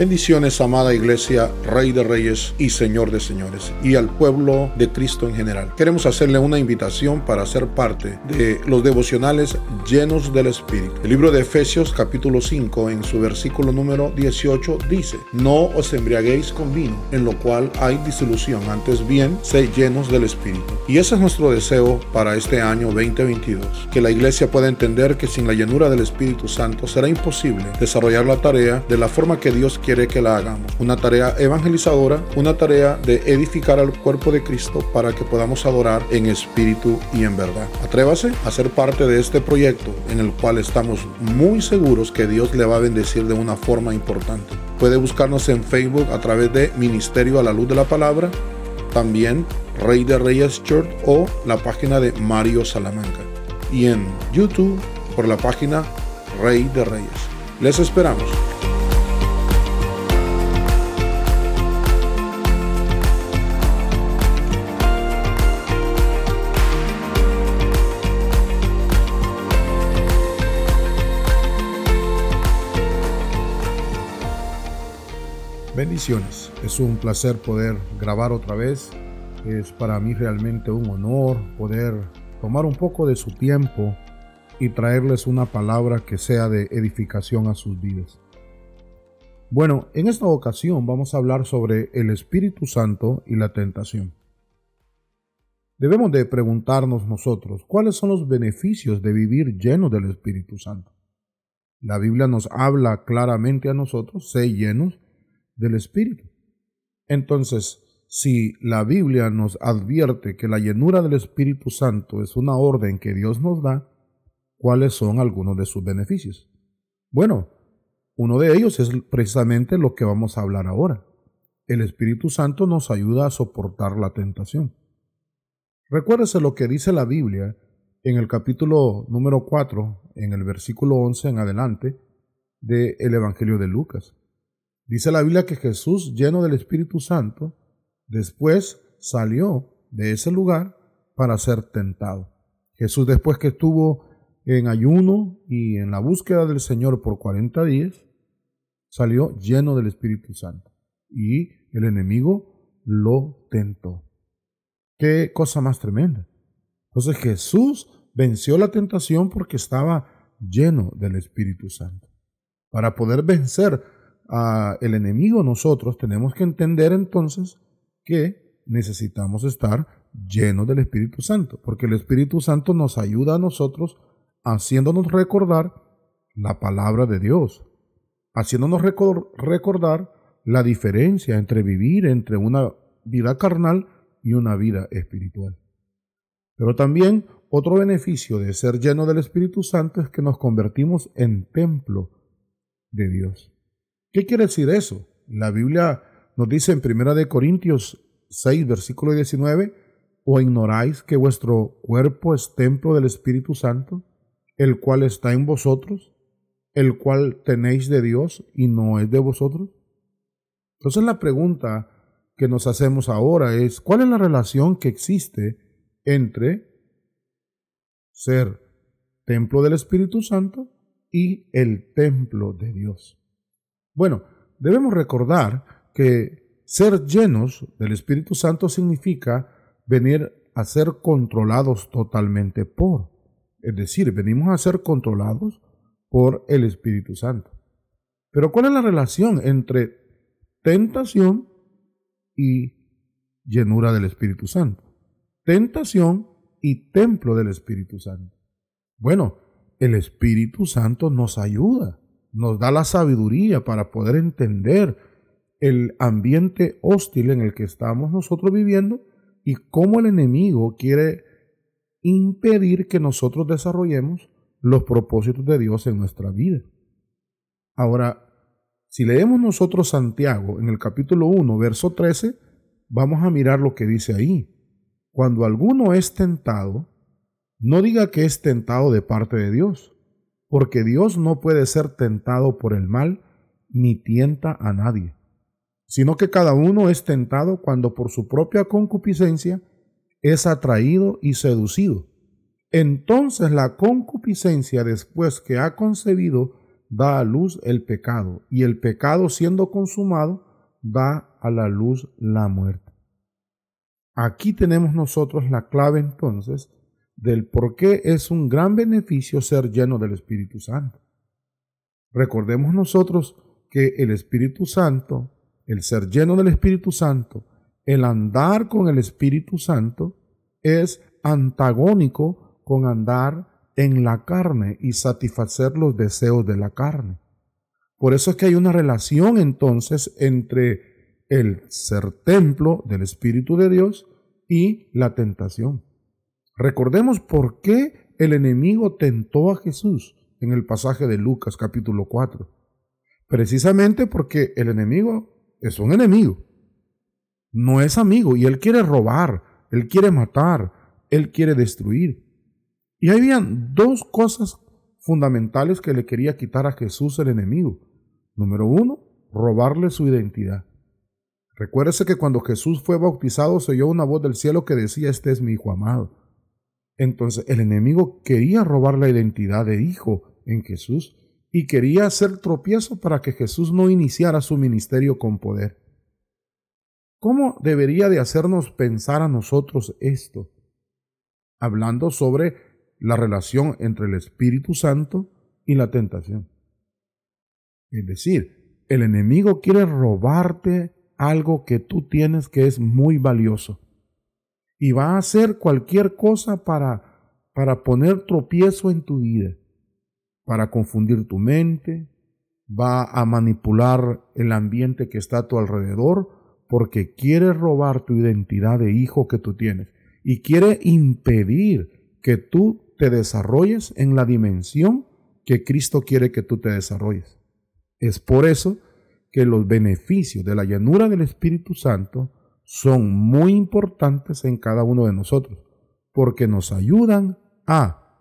Bendiciones, amada iglesia, Rey de Reyes y Señor de Señores, y al pueblo de Cristo en general. Queremos hacerle una invitación para ser parte de los devocionales llenos del Espíritu. El libro de Efesios capítulo 5 en su versículo número 18 dice, no os embriaguéis con vino, en lo cual hay disolución, antes bien, sé llenos del Espíritu. Y ese es nuestro deseo para este año 2022, que la iglesia pueda entender que sin la llenura del Espíritu Santo será imposible desarrollar la tarea de la forma que Dios quiere quiere que la hagamos. Una tarea evangelizadora, una tarea de edificar al cuerpo de Cristo para que podamos adorar en espíritu y en verdad. Atrévase a ser parte de este proyecto en el cual estamos muy seguros que Dios le va a bendecir de una forma importante. Puede buscarnos en Facebook a través de Ministerio a la Luz de la Palabra, también Rey de Reyes Church o la página de Mario Salamanca. Y en YouTube por la página Rey de Reyes. Les esperamos. Bendiciones. Es un placer poder grabar otra vez. Es para mí realmente un honor poder tomar un poco de su tiempo y traerles una palabra que sea de edificación a sus vidas. Bueno, en esta ocasión vamos a hablar sobre el Espíritu Santo y la tentación. Debemos de preguntarnos nosotros cuáles son los beneficios de vivir lleno del Espíritu Santo. La Biblia nos habla claramente a nosotros, sé llenos del Espíritu. Entonces, si la Biblia nos advierte que la llenura del Espíritu Santo es una orden que Dios nos da, ¿cuáles son algunos de sus beneficios? Bueno, uno de ellos es precisamente lo que vamos a hablar ahora. El Espíritu Santo nos ayuda a soportar la tentación. Recuérdese lo que dice la Biblia en el capítulo número 4, en el versículo 11 en adelante, del Evangelio de Lucas. Dice la Biblia que Jesús, lleno del Espíritu Santo, después salió de ese lugar para ser tentado. Jesús después que estuvo en ayuno y en la búsqueda del Señor por 40 días, salió lleno del Espíritu Santo y el enemigo lo tentó. Qué cosa más tremenda. Entonces Jesús venció la tentación porque estaba lleno del Espíritu Santo. Para poder vencer el enemigo nosotros, tenemos que entender entonces que necesitamos estar llenos del Espíritu Santo, porque el Espíritu Santo nos ayuda a nosotros haciéndonos recordar la palabra de Dios, haciéndonos recordar la diferencia entre vivir entre una vida carnal y una vida espiritual. Pero también otro beneficio de ser lleno del Espíritu Santo es que nos convertimos en templo de Dios. ¿Qué quiere decir eso? La Biblia nos dice en 1 Corintios 6, versículo 19, ¿o ignoráis que vuestro cuerpo es templo del Espíritu Santo, el cual está en vosotros, el cual tenéis de Dios y no es de vosotros? Entonces la pregunta que nos hacemos ahora es, ¿cuál es la relación que existe entre ser templo del Espíritu Santo y el templo de Dios? Bueno, debemos recordar que ser llenos del Espíritu Santo significa venir a ser controlados totalmente por. Es decir, venimos a ser controlados por el Espíritu Santo. Pero ¿cuál es la relación entre tentación y llenura del Espíritu Santo? Tentación y templo del Espíritu Santo. Bueno, el Espíritu Santo nos ayuda nos da la sabiduría para poder entender el ambiente hostil en el que estamos nosotros viviendo y cómo el enemigo quiere impedir que nosotros desarrollemos los propósitos de Dios en nuestra vida. Ahora, si leemos nosotros Santiago en el capítulo 1, verso 13, vamos a mirar lo que dice ahí. Cuando alguno es tentado, no diga que es tentado de parte de Dios, porque Dios no puede ser tentado por el mal, ni tienta a nadie, sino que cada uno es tentado cuando por su propia concupiscencia es atraído y seducido. Entonces la concupiscencia después que ha concebido da a luz el pecado, y el pecado siendo consumado da a la luz la muerte. Aquí tenemos nosotros la clave entonces del por qué es un gran beneficio ser lleno del Espíritu Santo. Recordemos nosotros que el Espíritu Santo, el ser lleno del Espíritu Santo, el andar con el Espíritu Santo, es antagónico con andar en la carne y satisfacer los deseos de la carne. Por eso es que hay una relación entonces entre el ser templo del Espíritu de Dios y la tentación. Recordemos por qué el enemigo tentó a Jesús en el pasaje de Lucas capítulo 4. Precisamente porque el enemigo es un enemigo. No es amigo y él quiere robar, él quiere matar, él quiere destruir. Y habían dos cosas fundamentales que le quería quitar a Jesús el enemigo. Número uno, robarle su identidad. Recuérdese que cuando Jesús fue bautizado se oyó una voz del cielo que decía, este es mi hijo amado. Entonces el enemigo quería robar la identidad de hijo en Jesús y quería hacer tropiezo para que Jesús no iniciara su ministerio con poder. ¿Cómo debería de hacernos pensar a nosotros esto? Hablando sobre la relación entre el Espíritu Santo y la tentación. Es decir, el enemigo quiere robarte algo que tú tienes que es muy valioso. Y va a hacer cualquier cosa para, para poner tropiezo en tu vida para confundir tu mente, va a manipular el ambiente que está a tu alrededor porque quiere robar tu identidad de hijo que tú tienes y quiere impedir que tú te desarrolles en la dimensión que Cristo quiere que tú te desarrolles. Es por eso que los beneficios de la llanura del Espíritu Santo son muy importantes en cada uno de nosotros, porque nos ayudan a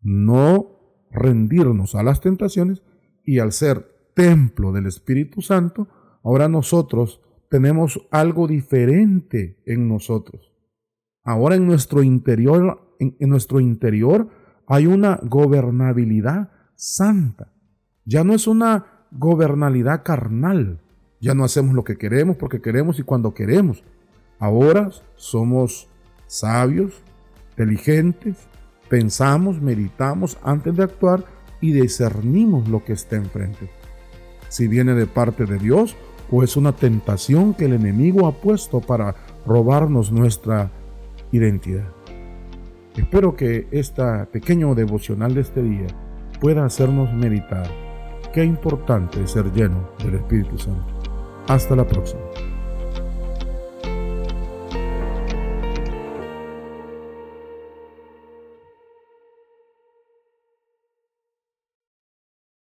no rendirnos a las tentaciones y al ser templo del Espíritu Santo, ahora nosotros tenemos algo diferente en nosotros. Ahora en nuestro interior, en, nuestro interior hay una gobernabilidad santa. Ya no es una gobernabilidad carnal. Ya no hacemos lo que queremos porque queremos y cuando queremos. Ahora somos sabios, inteligentes, Pensamos, meditamos antes de actuar y discernimos lo que está enfrente. Si viene de parte de Dios o es una tentación que el enemigo ha puesto para robarnos nuestra identidad. Espero que esta pequeño devocional de este día pueda hacernos meditar qué importante es ser lleno del Espíritu Santo. Hasta la próxima.